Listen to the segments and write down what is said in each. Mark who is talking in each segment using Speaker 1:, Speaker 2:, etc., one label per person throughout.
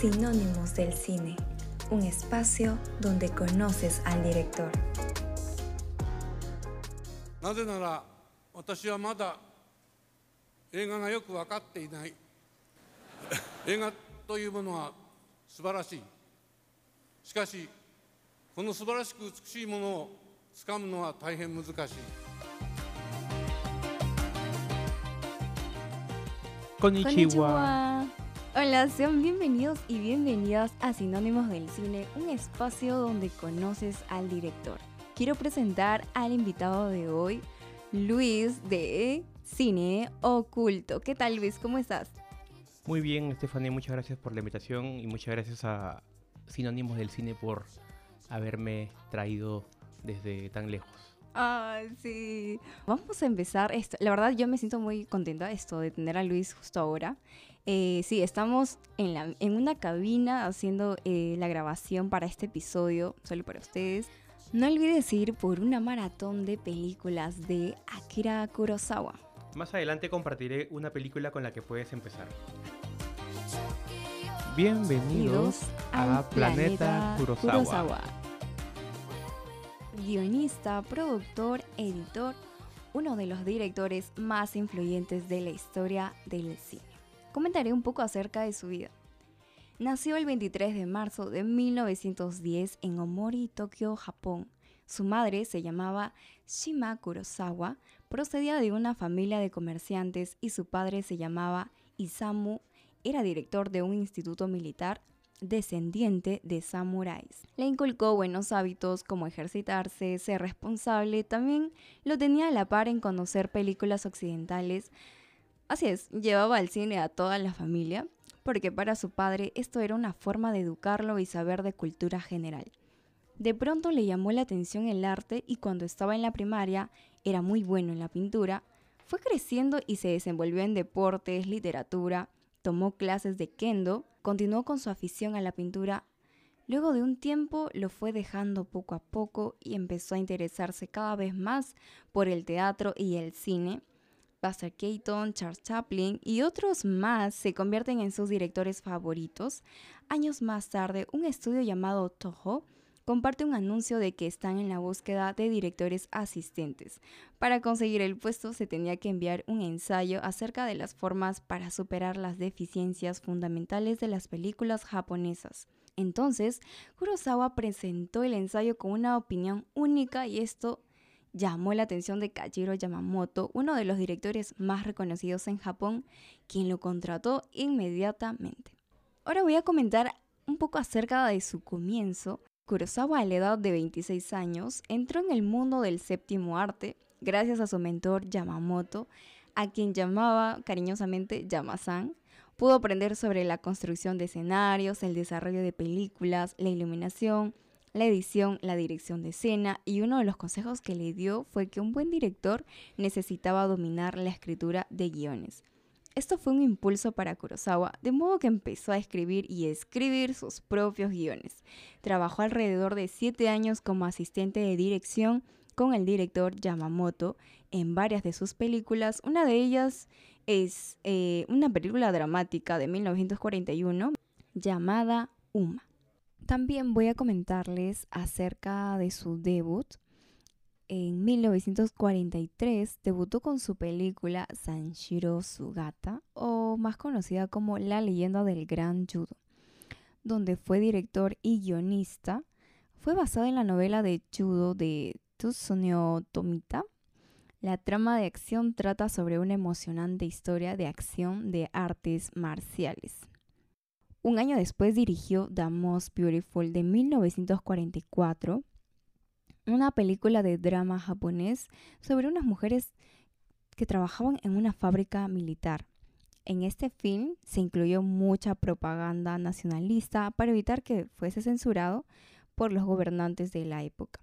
Speaker 1: Sinónimos del Cine, un espacio donde conoces al director.
Speaker 2: なぜなら私はまだ映画がよく分かっていない 映画というものは素晴らしいしかしこの素晴らしく美しいものをつかむのは大変難しい
Speaker 3: Konnichiwa.
Speaker 4: Hola, sean bienvenidos y bienvenidas a Sinónimos del Cine, un espacio donde conoces al director. Quiero presentar al invitado de hoy, Luis de Cine Oculto. ¿Qué tal, Luis? ¿Cómo estás?
Speaker 3: Muy bien, Estefania, muchas gracias por la invitación y muchas gracias a Sinónimos del Cine por haberme traído desde tan lejos.
Speaker 4: Ah, sí. Vamos a empezar esto. La verdad, yo me siento muy contenta esto de tener a Luis justo ahora. Eh, sí, estamos en, la, en una cabina haciendo eh, la grabación para este episodio, solo para ustedes. No olvides ir por una maratón de películas de Akira Kurosawa.
Speaker 3: Más adelante compartiré una película con la que puedes empezar. Bienvenidos a Planeta Kurosawa.
Speaker 4: Guionista, productor, editor, uno de los directores más influyentes de la historia del cine. Comentaré un poco acerca de su vida. Nació el 23 de marzo de 1910 en Omori, Tokio, Japón. Su madre se llamaba Shima Kurosawa, procedía de una familia de comerciantes y su padre se llamaba Isamu, era director de un instituto militar descendiente de samuráis. Le inculcó buenos hábitos como ejercitarse, ser responsable, también lo tenía a la par en conocer películas occidentales. Así es, llevaba al cine a toda la familia, porque para su padre esto era una forma de educarlo y saber de cultura general. De pronto le llamó la atención el arte y cuando estaba en la primaria era muy bueno en la pintura, fue creciendo y se desenvolvió en deportes, literatura, tomó clases de kendo, continuó con su afición a la pintura. Luego de un tiempo lo fue dejando poco a poco y empezó a interesarse cada vez más por el teatro y el cine. Buster Keaton, Charles Chaplin y otros más se convierten en sus directores favoritos. Años más tarde, un estudio llamado Toho comparte un anuncio de que están en la búsqueda de directores asistentes. Para conseguir el puesto se tenía que enviar un ensayo acerca de las formas para superar las deficiencias fundamentales de las películas japonesas. Entonces, Kurosawa presentó el ensayo con una opinión única y esto llamó la atención de Kajiro Yamamoto, uno de los directores más reconocidos en Japón, quien lo contrató inmediatamente. Ahora voy a comentar un poco acerca de su comienzo. Kurosawa a la edad de 26 años entró en el mundo del séptimo arte gracias a su mentor Yamamoto, a quien llamaba cariñosamente Yamasan. Pudo aprender sobre la construcción de escenarios, el desarrollo de películas, la iluminación, la edición, la dirección de escena y uno de los consejos que le dio fue que un buen director necesitaba dominar la escritura de guiones. Esto fue un impulso para Kurosawa, de modo que empezó a escribir y escribir sus propios guiones. Trabajó alrededor de siete años como asistente de dirección con el director Yamamoto en varias de sus películas. Una de ellas es eh, una película dramática de 1941 llamada Uma. También voy a comentarles acerca de su debut. En 1943 debutó con su película Sanshiro Sugata, o más conocida como La leyenda del gran judo, donde fue director y guionista. Fue basada en la novela de judo de Tsuneo Tomita. La trama de acción trata sobre una emocionante historia de acción de artes marciales. Un año después dirigió The Most Beautiful de 1944, una película de drama japonés sobre unas mujeres que trabajaban en una fábrica militar. En este film se incluyó mucha propaganda nacionalista para evitar que fuese censurado por los gobernantes de la época.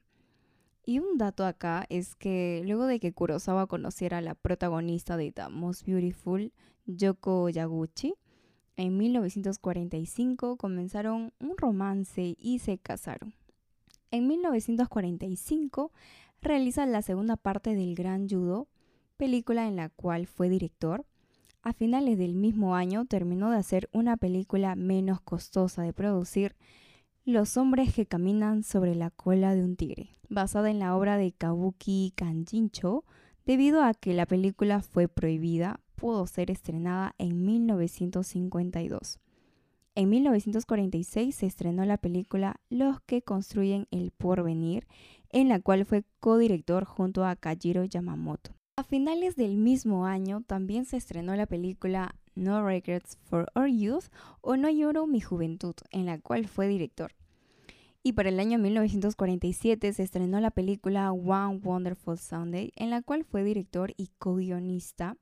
Speaker 4: Y un dato acá es que luego de que Kurosawa conociera a la protagonista de The Most Beautiful, Yoko Yaguchi, en 1945 comenzaron un romance y se casaron. En 1945 realiza la segunda parte del Gran Judo, película en la cual fue director. A finales del mismo año terminó de hacer una película menos costosa de producir, Los hombres que caminan sobre la cola de un tigre, basada en la obra de Kabuki Kanjincho, debido a que la película fue prohibida, pudo ser estrenada en 1952. En 1946 se estrenó la película Los que construyen el porvenir, en la cual fue codirector junto a Kajiro Yamamoto. A finales del mismo año también se estrenó la película No Regrets for Our Youth o No lloro mi juventud, en la cual fue director. Y para el año 1947 se estrenó la película One Wonderful Sunday, en la cual fue director y co-guionista.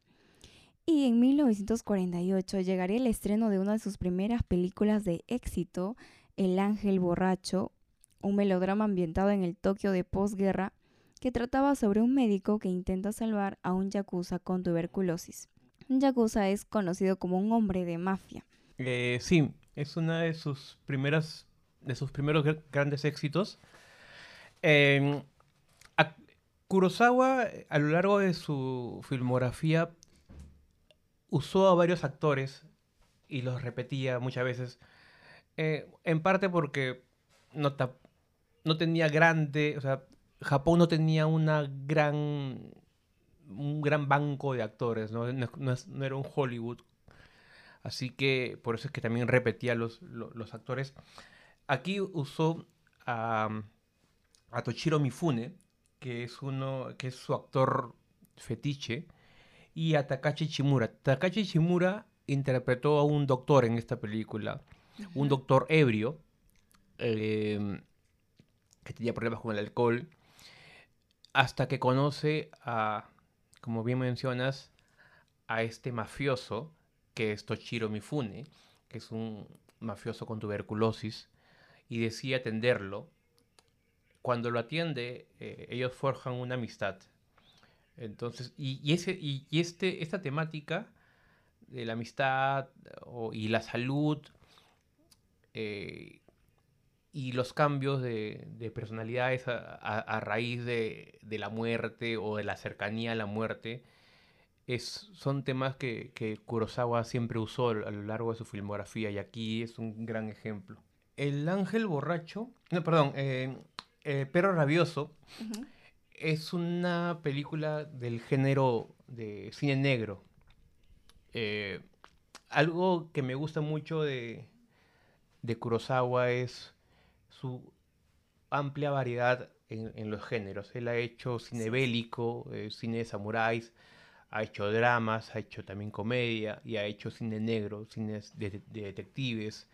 Speaker 4: Y en 1948 llegaría el estreno de una de sus primeras películas de éxito, El Ángel Borracho, un melodrama ambientado en el Tokio de posguerra que trataba sobre un médico que intenta salvar a un yakuza con tuberculosis. Un yakuza es conocido como un hombre de mafia.
Speaker 3: Eh, sí, es una de sus primeras, de sus primeros grandes éxitos. Em, Kurosawa, a lo largo de su filmografía, usó a varios actores y los repetía muchas veces. Eh, en parte porque no, tenía grande, o sea, Japón no tenía una gran un gran banco de actores, ¿no? No, era un Hollywood. Así que por eso es que también repetía los, los, actores. Aquí usó a, a, Toshiro Mifune, que es uno, que es su actor fetiche, y a Takashi Shimura. Takashi Shimura interpretó a un doctor en esta película, un doctor ebrio, eh, que tenía problemas con el alcohol hasta que conoce a, como bien mencionas, a este mafioso, que es Toshiro Mifune, que es un mafioso con tuberculosis, y decide atenderlo. Cuando lo atiende, eh, ellos forjan una amistad. Entonces, y, ese, y, este, esta temática de la amistad y la salud eh, y los cambios de, personalidades a, raíz de, la muerte o de la cercanía a la muerte es, son temas que, Kurosawa siempre usó a lo largo de su filmografía y aquí es un gran ejemplo. El ángel borracho, no, perdón, eh, eh, Perro Rabioso es una película del género de cine negro. Eh, algo que me gusta mucho de, de Kurosawa es su amplia variedad en, los géneros. Él ha hecho cine bélico, eh, cine de samuráis, ha hecho dramas, ha hecho también comedia y ha hecho cine negro, cine de, detectives.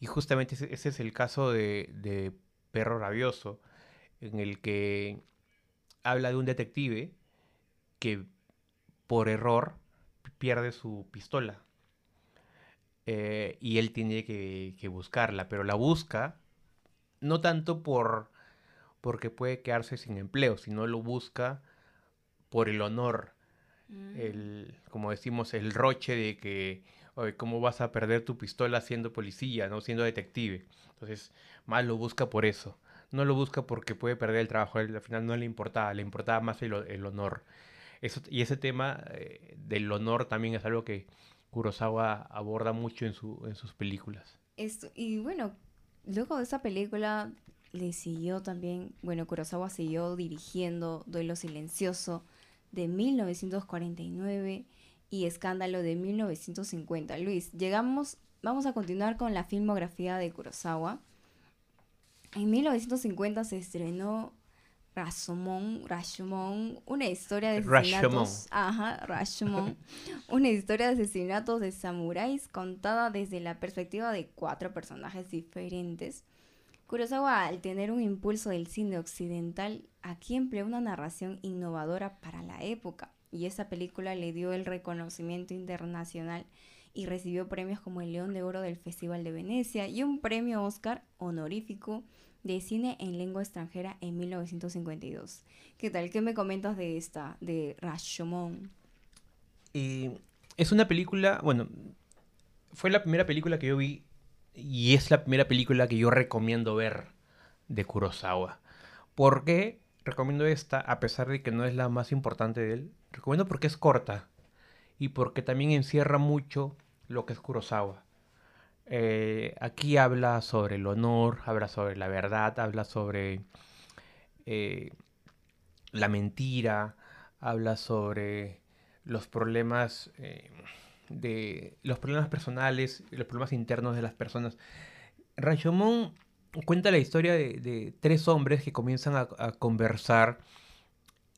Speaker 3: Y justamente ese, es el caso de, Perro Rabioso, en el que habla de un detective que por error pierde su pistola. Eh, y él tiene que, que, buscarla, pero la busca no tanto por porque puede quedarse sin empleo, sino lo busca por el honor, mm. el, como decimos, el roche de que, oye, ¿cómo vas a perder tu pistola siendo policía, no siendo detective? Entonces, más lo busca por eso. No lo busca porque puede perder el trabajo, al final no le importaba, le importaba más el, honor. Eso, y ese tema eh, del honor también es algo que Kurosawa aborda mucho en, su, en sus películas.
Speaker 4: Esto, y bueno, Luego de esa película le siguió también, bueno, Kurosawa siguió dirigiendo Duelo Silencioso de 1949 y Escándalo de 1950. Luis, llegamos, vamos a continuar con la filmografía de Kurosawa. En 1950 se estrenó Rashomon, Rashomon, una historia de asesinatos. Ajá, Rashomon. una historia de asesinatos de samuráis contada desde la perspectiva de cuatro personajes diferentes. Kurosawa, al tener un impulso del cine occidental, aquí empleó una narración innovadora para la época, y esa película le dio el reconocimiento internacional y recibió premios como el León de Oro del Festival de Venecia y un premio Oscar honorífico de cine en lengua extranjera en 1952. ¿Qué tal? ¿Qué me comentas de esta, de Rashomon?
Speaker 3: es una película, bueno, fue la primera película que yo vi y es la primera película que yo recomiendo ver de Kurosawa. ¿Por qué recomiendo esta? A pesar de que no es la más importante de él, recomiendo porque es corta y porque también encierra mucho lo que es Kurosawa. Eh, aquí habla sobre el honor, habla sobre la verdad, habla sobre eh, la mentira, habla sobre los problemas eh, de los problemas personales, los problemas internos de las personas. Rashomon cuenta la historia de, tres hombres que comienzan a, conversar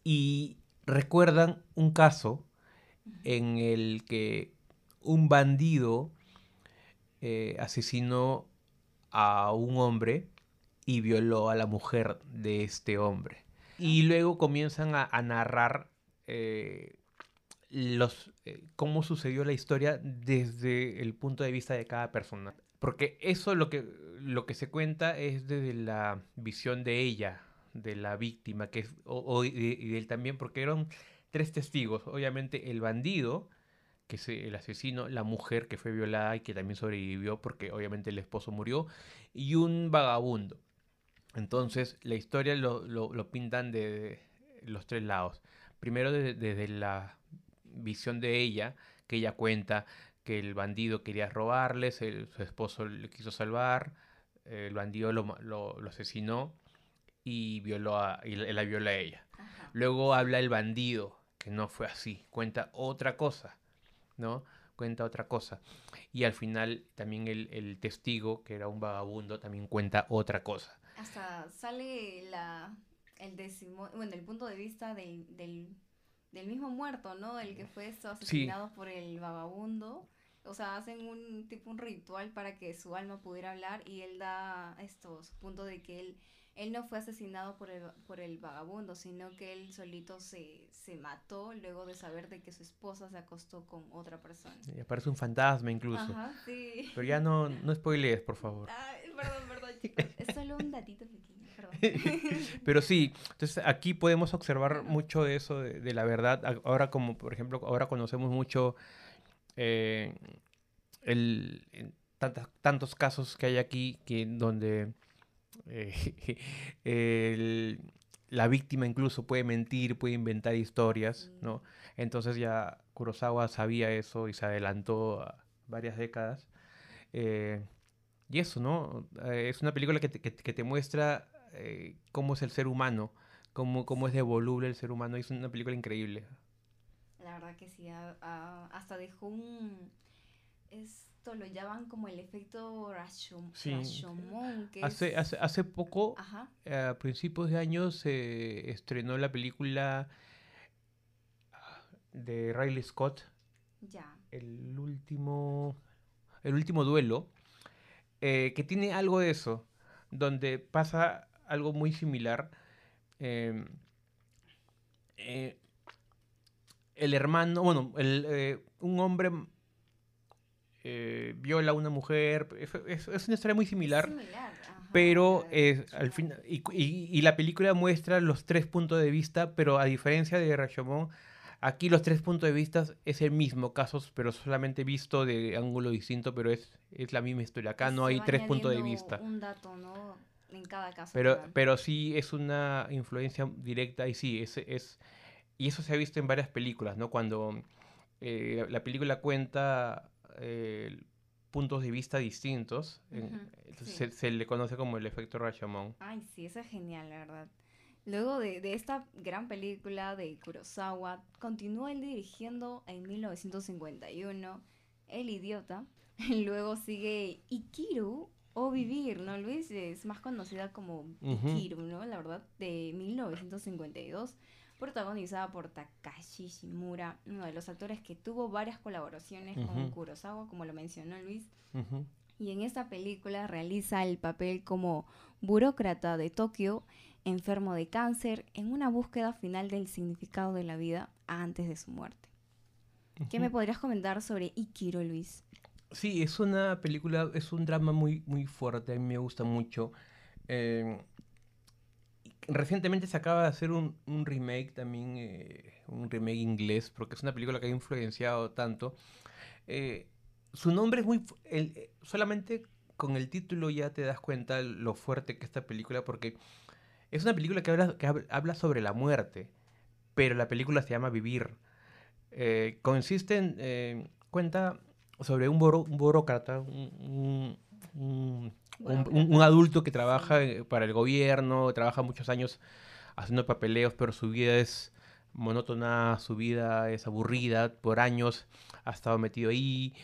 Speaker 3: y recuerdan un caso en el que un bandido eh, asesinó a un hombre y violó a la mujer de este hombre. Y luego comienzan a, narrar eh, los, eh, cómo sucedió la historia desde el punto de vista de cada persona. Porque eso lo que, lo que se cuenta es desde la visión de ella, de la víctima, que es, o, y, de, él también, porque eran tres testigos. Obviamente el bandido, que es el asesino, la mujer que fue violada y que también sobrevivió porque obviamente el esposo murió, y un vagabundo. Entonces la historia lo, lo, pintan de los tres lados. Primero desde la visión de ella, que ella cuenta que el bandido quería robarles, su esposo le quiso salvar, el bandido lo, lo, asesinó y, violó a, y la, viola a ella. Luego habla el bandido, que no fue así, cuenta otra cosa, ¿no? Cuenta otra cosa. Y al final también el, testigo, que era un vagabundo, también cuenta otra cosa.
Speaker 4: Hasta sale la, el décimo, bueno, el punto de vista del del mismo muerto, ¿no? El que fue asesinado por el vagabundo. O sea, hacen un tipo un ritual para que su alma pudiera hablar y él da estos puntos de que él él no fue asesinado por el, por el vagabundo, sino que él solito se, se mató luego de saber de que su esposa se acostó con otra persona.
Speaker 3: Y aparece un fantasma incluso.
Speaker 4: Ajá, sí.
Speaker 3: Pero ya no, no spoilees, por favor.
Speaker 4: Ay, perdón, perdón, chicos. Es solo un datito pequeño, perdón.
Speaker 3: Pero sí, entonces aquí podemos observar mucho de eso, de, la verdad. Ahora como, por ejemplo, ahora conocemos mucho eh, el, tantos casos que hay aquí que donde eh, la víctima incluso puede mentir, puede inventar historias, mm. ¿no? Entonces ya Kurosawa sabía eso y se adelantó a varias décadas. Eh, y eso, ¿no? Eh, es una película que te, muestra cómo es el ser humano, cómo, cómo es devoluble el ser humano. es una película increíble.
Speaker 4: La verdad que sí, hasta dejó un... Es esto lo llaman como el efecto Rashomon.
Speaker 3: hace, hace, hace poco, a principios de año, se estrenó la película de Riley Scott.
Speaker 4: Ya.
Speaker 3: El último. El último duelo. Eh, que tiene algo de eso. Donde pasa algo muy similar. Em, eh, el hermano, bueno, el, eh, un hombre eh, viola a una mujer. Es, una historia muy similar. pero al fin, y, la película muestra los tres puntos de vista, pero a diferencia de Rashomon, aquí los tres puntos de vista es el mismo caso, pero solamente visto de ángulo distinto, pero es, es la misma historia. Acá no hay tres puntos de vista.
Speaker 4: Un dato, ¿no? En cada caso.
Speaker 3: Pero, pero sí es una influencia directa y sí, es, es y eso se ha visto en varias películas, ¿no? Cuando eh, la película cuenta eh, puntos de vista distintos. se, le conoce como el efecto Rashomon.
Speaker 4: Ay, sí, eso es genial, la verdad. Luego de, de, esta gran película de Kurosawa, continuó él dirigiendo en 1951 El Idiota. Luego sigue Ikiru o Vivir, ¿no, Luis? Es más conocida como Ikiru, ¿no? La verdad, de 1952 protagonizada por Takashi Shimura, uno de los actores que tuvo varias colaboraciones con Kurosawa, como lo mencionó Luis. Y en esta película realiza el papel como burócrata de Tokio, enfermo de cáncer, en una búsqueda final del significado de la vida antes de su muerte. ¿Qué me podrías comentar sobre Ikiro, Luis?
Speaker 3: Sí, es una película, es un drama muy, muy fuerte, a mí me gusta mucho. Eh, recientemente se acaba de hacer un, remake también, eh, un remake inglés, porque es una película que ha influenciado tanto. Eh, su nombre es muy... El, solamente con el título ya te das cuenta lo fuerte que es esta película, porque es una película que habla, que habla sobre la muerte, pero la película se llama Vivir. Eh, consiste en, eh, cuenta sobre un, buro- un burócrata, un- un- un- un adulto que trabaja eh, para el gobierno, trabaja muchos años haciendo papeleos, pero su vida es monótona, su vida es aburrida, por años ha estado metido ahí,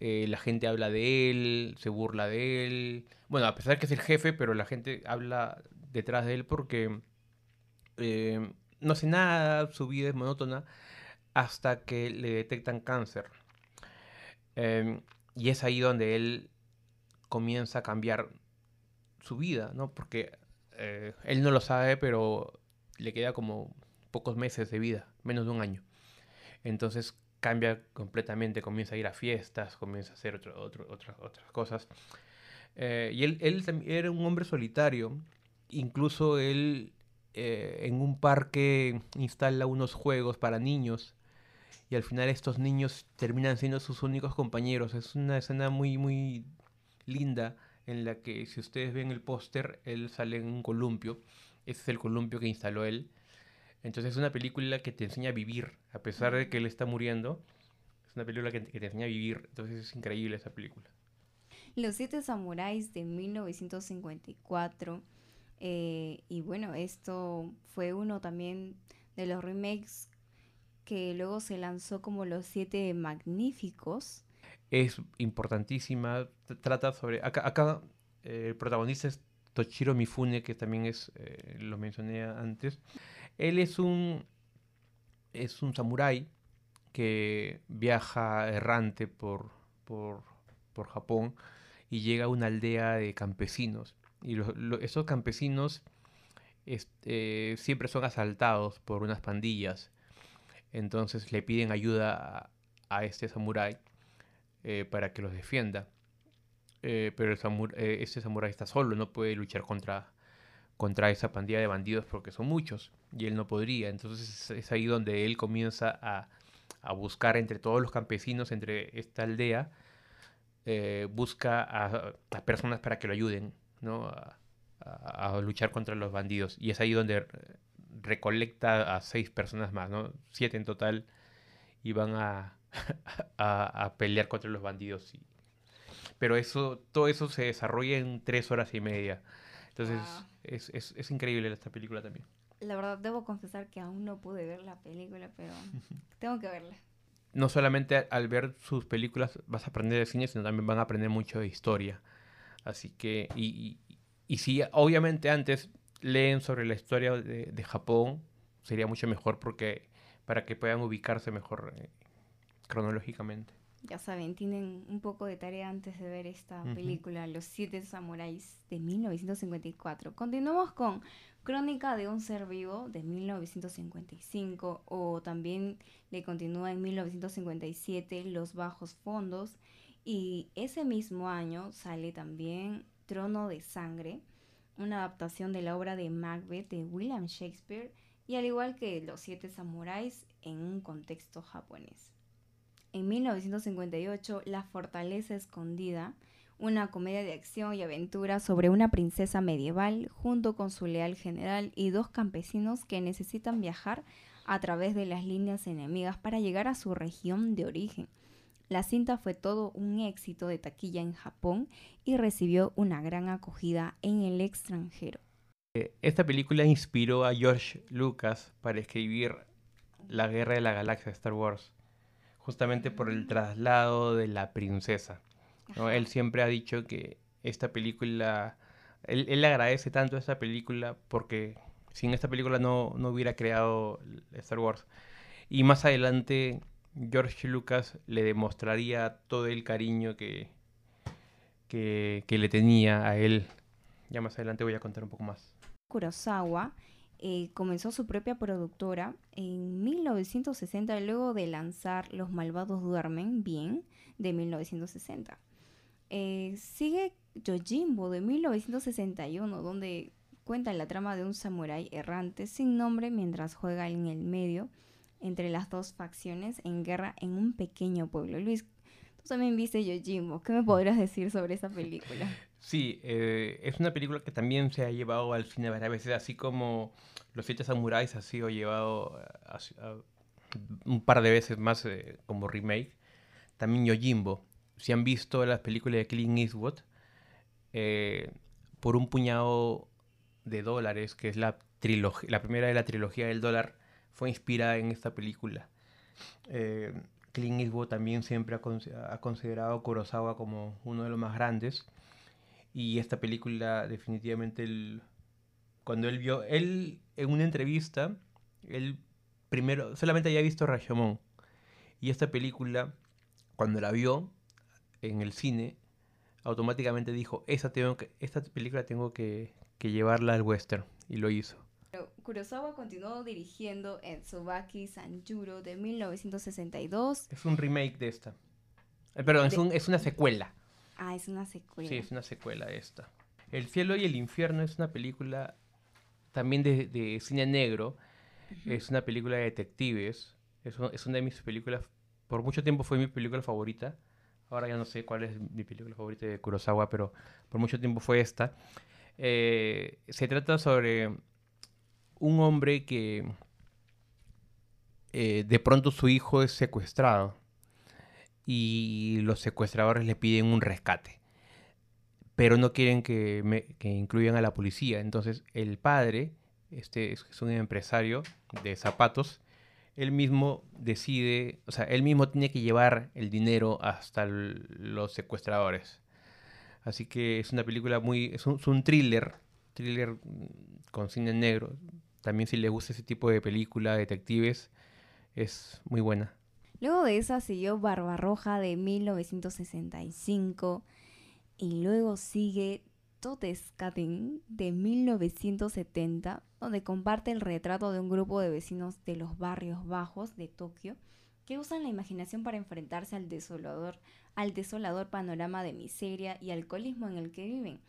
Speaker 3: eh, la gente habla de él, se burla de él, bueno, a pesar que es el jefe, pero la gente habla detrás de él porque eh, no hace nada, su vida es monótona, hasta que le detectan cáncer. Em, y es ahí donde él comienza a cambiar su vida, ¿no? Porque eh, él no lo sabe, pero le queda como pocos meses de vida, menos de un año. Entonces cambia completamente, comienza a ir a fiestas, comienza a hacer otras otras cosas. Eh, y él, él era un hombre solitario, incluso él eh, en un parque instala unos juegos para niños y al final estos niños terminan siendo sus únicos compañeros. Es una escena muy, muy linda en la que si ustedes ven el póster, él sale en un columpio. Ese es el columpio que instaló él. Entonces es una película que te enseña a vivir, a pesar de que él está muriendo. Es una película que, te enseña a vivir. Entonces es increíble esa película.
Speaker 4: Los Siete Samuráis de 1954. eh, y bueno, esto fue uno también de los remakes que luego se lanzó como Los Siete Magníficos.
Speaker 3: Es importantísima. Trata sobre. Acá, acá eh, el protagonista es Toshiro Mifune, que también es. eh, lo mencioné antes. Él es un. Es un samurái que viaja errante por, por, por Japón y llega a una aldea de campesinos. Y esos campesinos es- eh, siempre son asaltados por unas pandillas. Entonces le piden ayuda a este samurái eh, para que los defienda. Eh, pero el eh, este samurái está solo, no puede luchar contra, contra esa pandilla de bandidos porque son muchos y él no podría. Entonces es, ahí donde él comienza a, a buscar entre todos los campesinos, entre esta aldea, busca a, a personas para que lo ayuden ¿no? a, a- luchar contra los bandidos. Y es ahí donde recolecta a seis personas más, ¿no? siete en total, y van a, a, a pelear contra los bandidos. y- Pero eso, todo eso se desarrolla en tres horas y media. Entonces
Speaker 4: Wow.
Speaker 3: es, es, es increíble esta película también.
Speaker 4: La verdad, debo confesar que aún no pude ver la película, pero tengo que verla.
Speaker 3: No solamente al ver sus películas vas a aprender de cine, sino también van a aprender mucho de historia. Así que, y, y, y si obviamente antes leen sobre la historia de, de Japón, sería mucho mejor porque para que puedan ubicarse mejor eh, cronológicamente.
Speaker 4: Ya saben, tienen un poco de tarea antes de ver esta película, Los Siete Samuráis de 1954. Continuamos con Crónica de un ser vivo de 1955 o también le continúa en 1957 Los Bajos Fondos y ese mismo año sale también Trono de Sangre, una adaptación de la obra de Macbeth de William Shakespeare y al igual que Los Siete Samuráis en un contexto japonés. En 1958, La Fortaleza Escondida, una comedia de acción y aventura sobre una princesa medieval junto con su leal general y dos campesinos que necesitan viajar a través de las líneas enemigas para llegar a su región de origen. La cinta fue todo un éxito de taquilla en Japón y recibió una gran acogida en el extranjero.
Speaker 3: Eh, Esta película inspiró a George Lucas para escribir La Guerra de la Galaxia Star Wars, justamente por el traslado de la princesa. ¿no? Él siempre ha dicho que esta película, él, él agradece tanto a esta película porque sin esta película no, no hubiera creado Star Wars. Y más adelante George Lucas le demostraría todo el cariño que, que, que le tenía a él. Ya más adelante voy a contar un poco más.
Speaker 4: Kurosawa eh, comenzó su propia productora en 1960 luego de lanzar Los Malvados Duermen Bien de 1960. Eh, sigue Yojimbo de 1961 donde cuenta la trama de un samurái errante sin nombre mientras juega en el medio entre las dos facciones en guerra en un pequeño pueblo. Luis, también viste Yojimbo. ¿Qué me podrías decir sobre esa película?
Speaker 3: Sí, eh, es una película que también se ha llevado al cine varias veces, así como Los Siete Samuráis ha sido llevado un par de veces más eh, como remake. También Yojimbo. Si han visto las películas de Clint Eastwood, eh, por un puñado de dólares, que es la, la primera de la trilogía del dólar, fue inspirada en esta película. Clint Eastwood también siempre ha, considerado Kurosawa como uno de los más grandes. Y esta película definitivamente, cuando él vio, él en una entrevista, él primero, solamente había visto Rashomon. Y esta película, cuando la vio en el cine, automáticamente dijo, esta, tengo que, esta película tengo que, que llevarla al western. Y lo hizo.
Speaker 4: Kurosawa continuó dirigiendo en Tsubaki Sanjuro de 1962.
Speaker 3: Es un remake de esta. Eh, perdón, es, un, es una secuela.
Speaker 4: Ah, es una secuela.
Speaker 3: Sí, es una secuela esta. El cielo y el infierno es una película también de, de cine negro. Es una película de detectives. Es, es una de mis películas. Por mucho tiempo fue mi película favorita. Ahora ya no sé cuál es mi película favorita de Kurosawa, pero por mucho tiempo fue esta. Eh, se trata sobre un hombre que eh, de pronto su hijo es secuestrado y los secuestradores le piden un rescate, pero no quieren que, incluyan a la policía. Entonces el padre, este es un empresario de zapatos, él mismo decide, o sea, él mismo tiene que llevar el dinero hasta los secuestradores. Así que es una película muy, es un, es un thriller, thriller con cine negro, también si le gusta ese tipo de película, detectives, es muy buena.
Speaker 4: Luego de esa siguió Barbarroja de 1965 y luego sigue Toteskaten de 1970, donde comparte el retrato de un grupo de vecinos de los barrios bajos de Tokio que usan la imaginación para enfrentarse al desolador, al desolador panorama de miseria y alcoholismo en el que viven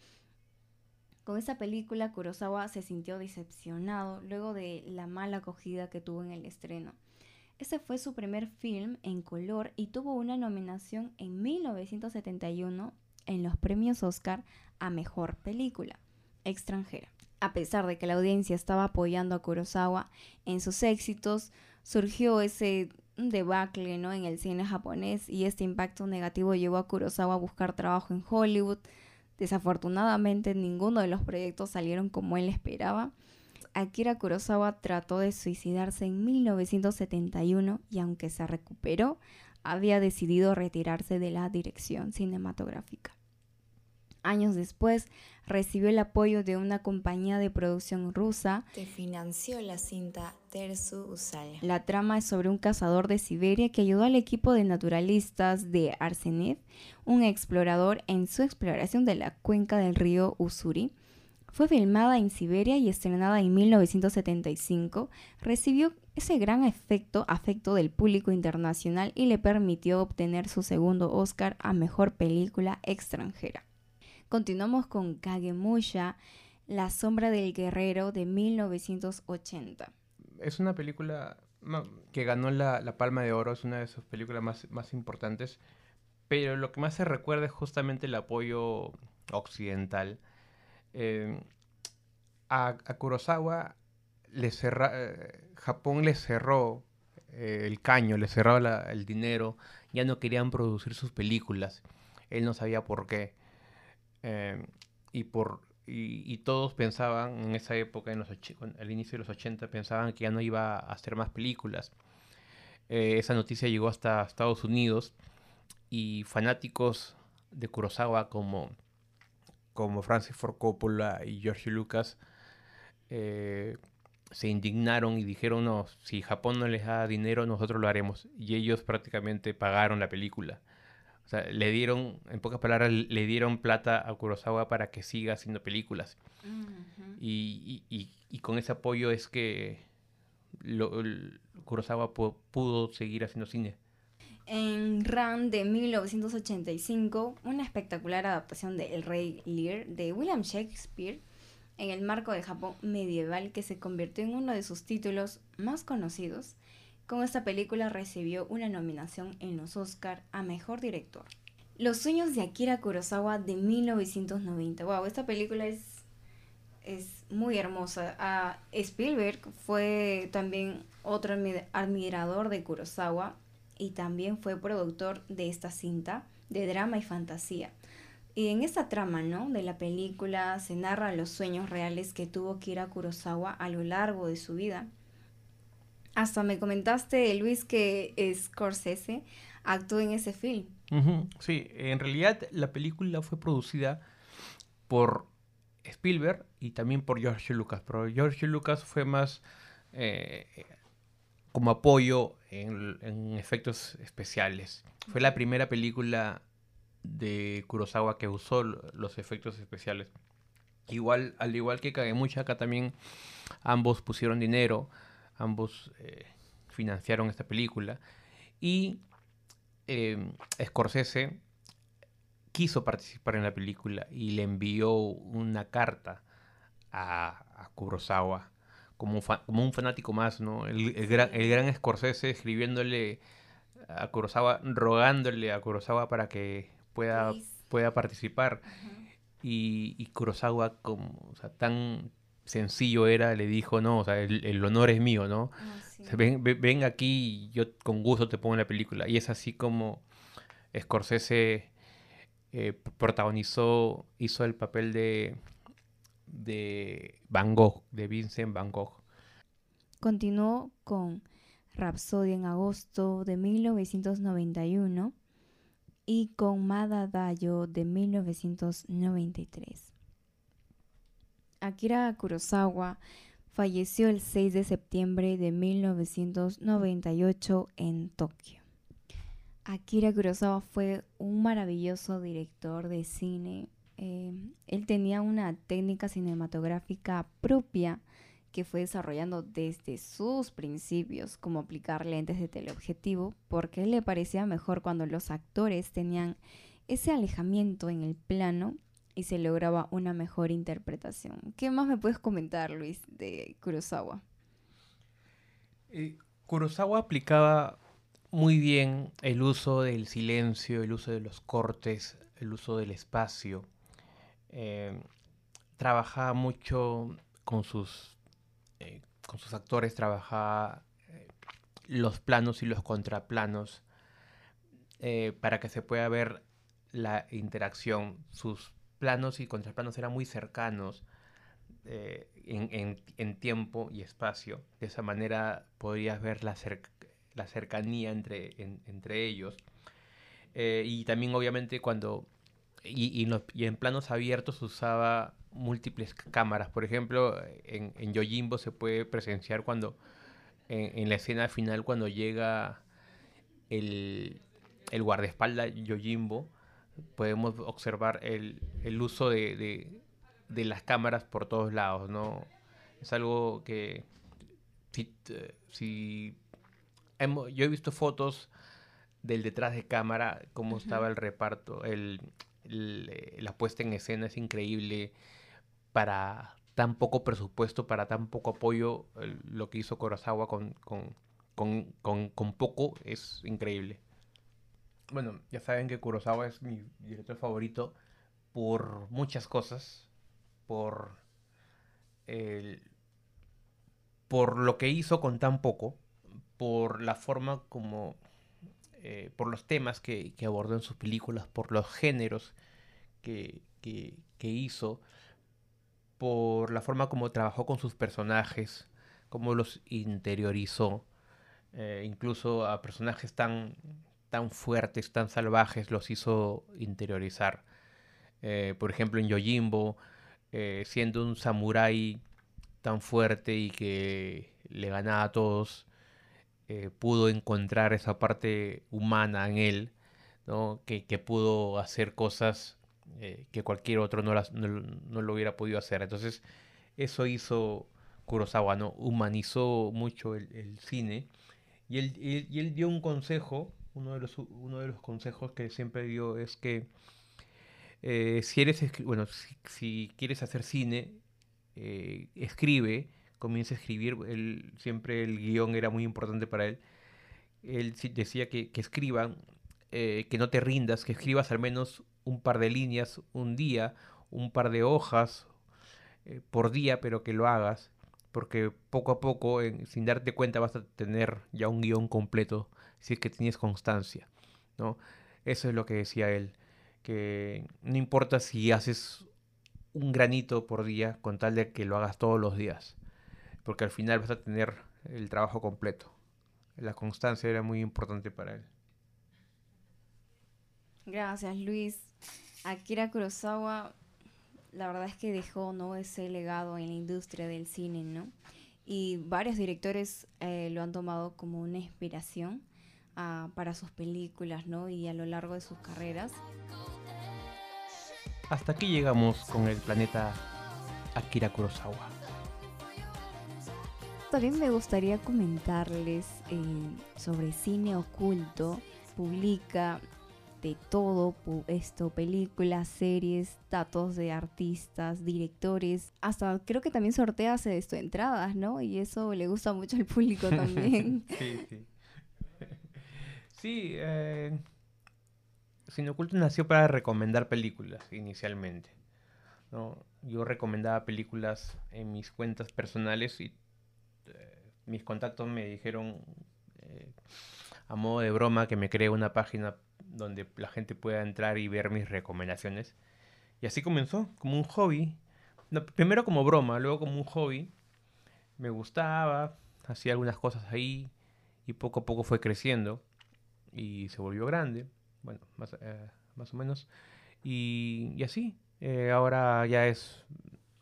Speaker 4: con esta película, Kurosawa se sintió decepcionado luego de la mala acogida que tuvo en el estreno. Este fue su primer film en color y tuvo una nominación en 1971 en los premios Oscar a Mejor Película extranjera. A pesar de que la audiencia estaba apoyando a Kurosawa en sus éxitos, surgió ese debacle ¿no? en el cine japonés y este impacto negativo llevó a Kurosawa a buscar trabajo en Hollywood, Desafortunadamente ninguno de los proyectos salieron como él esperaba. Akira Kurosawa trató de suicidarse en 1971 y aunque se recuperó, había decidido retirarse de la dirección cinematográfica. Años después, recibió el apoyo de una compañía de producción rusa
Speaker 1: que financió la cinta Tersu Usala.
Speaker 4: La trama es sobre un cazador de Siberia que ayudó al equipo de naturalistas de Arsenev, un explorador en su exploración de la cuenca del río Usuri. Fue filmada en Siberia y estrenada en 1975. Recibió ese gran efecto, afecto del público internacional y le permitió obtener su segundo Oscar a Mejor Película Extranjera. Continuamos con Kagemusha, La sombra del guerrero de 1980.
Speaker 3: Es una película que ganó la, Palma de Oro, es una de sus películas más, importantes, pero lo que más se recuerda es justamente el apoyo occidental. Eh, a, Kurosawa, le eh, Japón le cerró eh, el caño, le cerró el dinero, ya no querían producir sus películas. Él no sabía por qué. Em, y, por, y, todos pensaban en esa época, en los al inicio de los 80, pensaban que ya no iba a hacer más películas. Eh, esa noticia llegó hasta Estados Unidos y fanáticos de Kurosawa como, como Francis Ford Coppola y George Lucas eh, se indignaron y dijeron, no, si Japón no les da dinero, nosotros lo haremos. Y ellos prácticamente pagaron la película. O sea, le dieron, en pocas palabras, le dieron plata a Kurosawa para que siga haciendo películas. y, y, y, con ese apoyo es que Kurosawa pudo seguir haciendo cine.
Speaker 4: En Ran de 1985, una espectacular adaptación de El Rey Lear de William Shakespeare en el marco del Japón medieval que se convirtió en uno de sus títulos más conocidos con esta película recibió una nominación en los Oscar a Mejor Director. Los sueños de Akira Kurosawa de 1990. Wow, esta película es es muy hermosa. Spielberg fue también otro admirador de Kurosawa y también fue productor de esta cinta de drama y fantasía. Y en esta trama, ¿no? De la película se narra los sueños reales que tuvo Kira Kurosawa a lo largo de su vida. Hasta me comentaste, Luis, que Scorsese actuó en ese film.
Speaker 3: Sí, en realidad la película fue producida por Spielberg y también por George Lucas, pero George Lucas fue más eh, como apoyo en, efectos especiales. Fue la primera película de Kurosawa que usó los efectos especiales. Igual, al igual que Kagemucha, acá también ambos pusieron dinero, ambos eh, financiaron esta película. Y eh, Scorsese quiso participar en la película y le envió una carta a, Kurosawa como un, como un, fanático más, ¿no? El, gran, el gran Scorsese escribiéndole a Kurosawa, rogándole a Kurosawa para que pueda, pueda participar. y, y, Kurosawa, como, o sea, tan sencillo era, le dijo, no, o sea, el, honor es mío, ¿no? Ah, ven, ven, aquí y yo con gusto te pongo en la película. Y es así como Scorsese eh, protagonizó, hizo el papel de, de Van Gogh, de Vincent Van Gogh.
Speaker 4: Continuó con Rhapsody en agosto de 1991 y con Madadayo de 1993. Akira Kurosawa falleció el 6 de septiembre de 1998 en Tokio. Akira Kurosawa fue un maravilloso director de cine. Eh, él tenía una técnica cinematográfica propia que fue desarrollando desde sus principios, como aplicar lentes de teleobjetivo, porque le parecía mejor cuando los actores tenían ese alejamiento en el plano y se lograba una mejor interpretación. ¿Qué más me puedes comentar, Luis, de Kurosawa?
Speaker 3: Eh, Kurosawa aplicaba muy bien el uso del silencio, el uso de los cortes, el uso del espacio. Eh, trabajaba mucho con sus, eh, con sus actores, trabajaba eh, los planos y los contraplanos para que se pueda ver la interacción. Sus planos y contraplanos eran muy cercanos. En, tiempo y espacio. De esa manera podrías ver la, la cercanía entre, entre ellos. Eh, y también obviamente cuando... Y, y, en planos abiertos usaba múltiples cámaras. Por ejemplo, en, en Yojimbo se puede presenciar cuando... En, la escena final cuando llega el, el guardaespaldas Yojimbo, podemos observar el, el uso de, de, de, las cámaras por todos lados, ¿no? Es algo que si, si yo he visto fotos del detrás de cámara, cómo estaba el reparto, el, la puesta en escena es increíble para tan poco presupuesto, para tan poco apoyo, lo que hizo Kurosawa con, con, poco es increíble. Bueno, ya saben que Kurosawa es mi director favorito por muchas cosas, por el, por lo que hizo con tan poco, por la forma como, eh, por los temas que, abordó en sus películas, por los géneros que, hizo, por la forma como trabajó con sus personajes, cómo los interiorizó, eh, incluso a personajes tan, tan fuertes, tan salvajes, los hizo interiorizar. Eh, por ejemplo, en Yojimbo, siendo un samurái tan fuerte y que le ganaba a todos, eh, pudo encontrar esa parte humana en él, ¿no? que, pudo hacer cosas eh, que cualquier otro no, no, lo hubiera podido hacer. Entonces, eso hizo Kurosawa, ¿no? humanizó mucho el, cine y y él, dio un consejo, uno de, los, uno de los consejos que siempre dio es que eh, si eres, bueno, si, quieres hacer cine, escribe comienza a escribir, él, siempre el guion era muy importante para él. Él decía que, que escriban, eh, que no te rindas, que escribas al menos un par de líneas un día, un par de hojas, eh, por día, pero que lo hagas, porque poco a poco, sin darte cuenta, vas a tener ya un guion completo si es que tienes constancia, ¿no? Eso es lo que decía él, que no importa si haces un granito por día con tal de que lo hagas todos los días, porque al final vas a tener el trabajo completo. La constancia era muy importante para él.
Speaker 4: Gracias, Luis. Akira Kurosawa, la verdad es que dejó ¿no? ese legado en la industria del cine, ¿no? Y varios directores eh, lo han tomado como una inspiración ah, para sus películas, ¿no? Y a lo largo de sus carreras.
Speaker 3: Hasta aquí llegamos con el planeta Akira Kurosawa.
Speaker 4: También me gustaría comentarles eh, sobre cine oculto. Publica de todo esto, películas, series, datos de artistas, directores, hasta creo que también sortea esto entradas, ¿no? Y eso le gusta mucho al público también.
Speaker 3: sí, sí. Sí, eh, Cine Oculto nació para recomendar películas inicialmente. ¿no? Yo recomendaba películas en mis cuentas personales y eh, mis contactos me dijeron eh, a modo de broma que me cree una página donde la gente pueda entrar y ver mis recomendaciones. Y así comenzó, como un hobby. primero como broma, luego como un hobby. Me gustaba, hacía algunas cosas ahí y poco a poco fue creciendo y se volvió grande. Bueno, más, eh, más o menos. Y, y así, eh, ahora ya es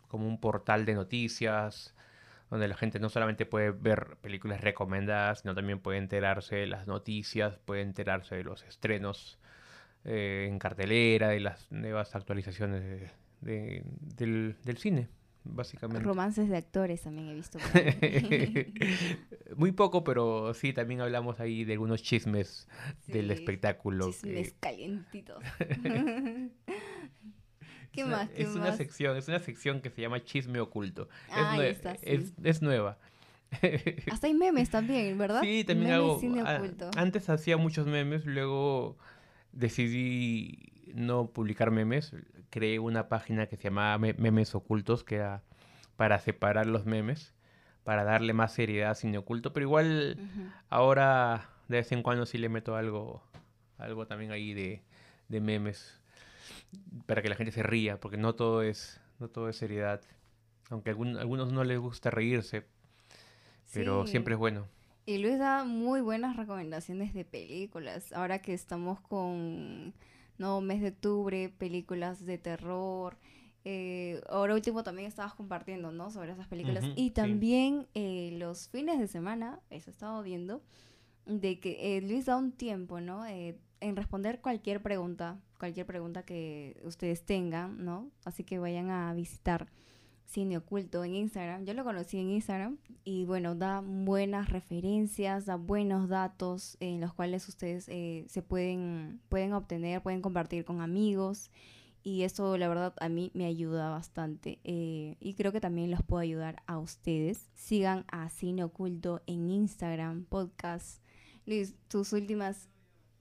Speaker 3: como un portal de noticias, donde la gente no solamente puede ver películas recomendadas, sino también puede enterarse de las noticias, puede enterarse de los estrenos eh, en cartelera, de las nuevas actualizaciones del, cine, básicamente.
Speaker 4: Romances de actores también he visto.
Speaker 3: Muy poco, pero sí, también hablamos ahí de algunos chismes del espectáculo.
Speaker 4: Chismes calientitos.
Speaker 3: ¿Qué más? es una sección, es una sección que se llama Chisme Oculto.
Speaker 4: Ah,
Speaker 3: es,
Speaker 4: está,
Speaker 3: es, nueva.
Speaker 4: Hasta hay memes también, ¿verdad?
Speaker 3: Sí, también hago. antes hacía muchos memes, luego decidí no publicar memes. Creé una página que se llamaba Memes Ocultos, que era para separar los memes, para darle más seriedad a cine oculto. Pero igual ahora de vez en cuando sí le meto algo, algo también ahí de, de memes para que la gente se ría, porque no todo es, no todo es seriedad. Aunque a algunos no les gusta reírse, pero siempre es bueno.
Speaker 4: Y Luis da muy buenas recomendaciones de películas. Ahora que estamos con no mes de octubre, películas de terror. Eh, ahora último también estabas compartiendo, ¿no? Sobre esas películas. y también eh, los fines de semana, eso he estado viendo, de que eh, Luis da un tiempo, ¿no? en responder cualquier pregunta cualquier pregunta que ustedes tengan, ¿no? Así que vayan a visitar Cine Oculto en Instagram. Yo lo conocí en Instagram y bueno, da buenas referencias, da buenos datos en los cuales ustedes eh, se pueden, pueden obtener, pueden compartir con amigos. Y eso la verdad a mí me ayuda bastante eh, y creo que también los puedo ayudar a ustedes. Sigan a Cine Oculto en Instagram, podcast. Luis, tus últimas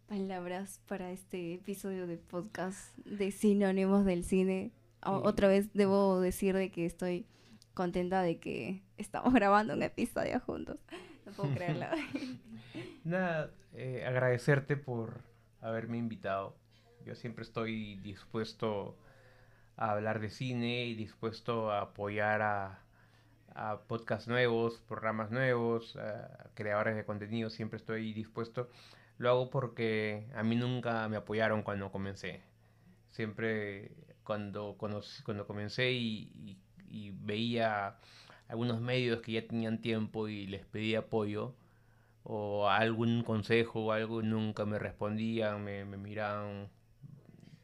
Speaker 4: palabras para este episodio de podcast de Sinónimos del Cine. Otra vez debo decir de que estoy contenta de que estamos grabando un episodio juntos. No puedo creerlo.
Speaker 3: Nada, eh, agradecerte por haberme invitado. Yo siempre estoy dispuesto a hablar de cine y dispuesto a apoyar a, a podcasts nuevos, programas nuevos, a creadores de contenido. Siempre estoy dispuesto lo hago porque a mí nunca me apoyaron cuando comencé. Siempre cuando, cuando, comencé y, veía algunos medios que ya tenían tiempo y les pedía apoyo o algún consejo o algo, nunca me respondían, me, miraban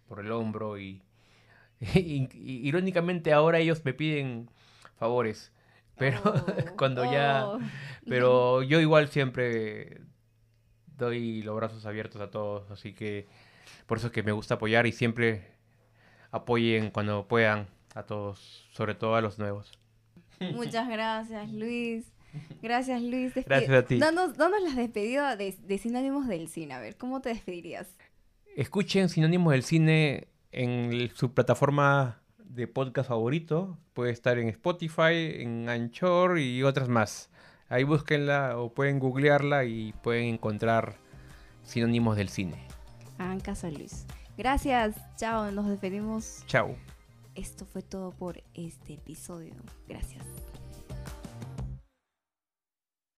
Speaker 3: por el hombro y, irónicamente ahora ellos me piden favores. Pero cuando ya... Oh. Pero yo igual siempre doy los brazos abiertos a todos, así que por eso es que me gusta apoyar y siempre apoyen cuando puedan a todos, sobre todo a los nuevos.
Speaker 4: Muchas gracias, Luis. Gracias, Luis.
Speaker 3: Gracias a ti.
Speaker 4: Danos, las despedidas de, Sinónimos del Cine. A ver, ¿cómo te despedirías?
Speaker 3: Escuchen Sinónimos del Cine en su plataforma de podcast favorito. Puede estar en Spotify, en Anchor y otras más. Ahí búsquenla o pueden googlearla y pueden encontrar Sinónimos del Cine.
Speaker 4: Hagan caso, Luis. Gracias, chao, nos despedimos.
Speaker 3: Chao.
Speaker 4: Esto fue todo por este episodio. Gracias.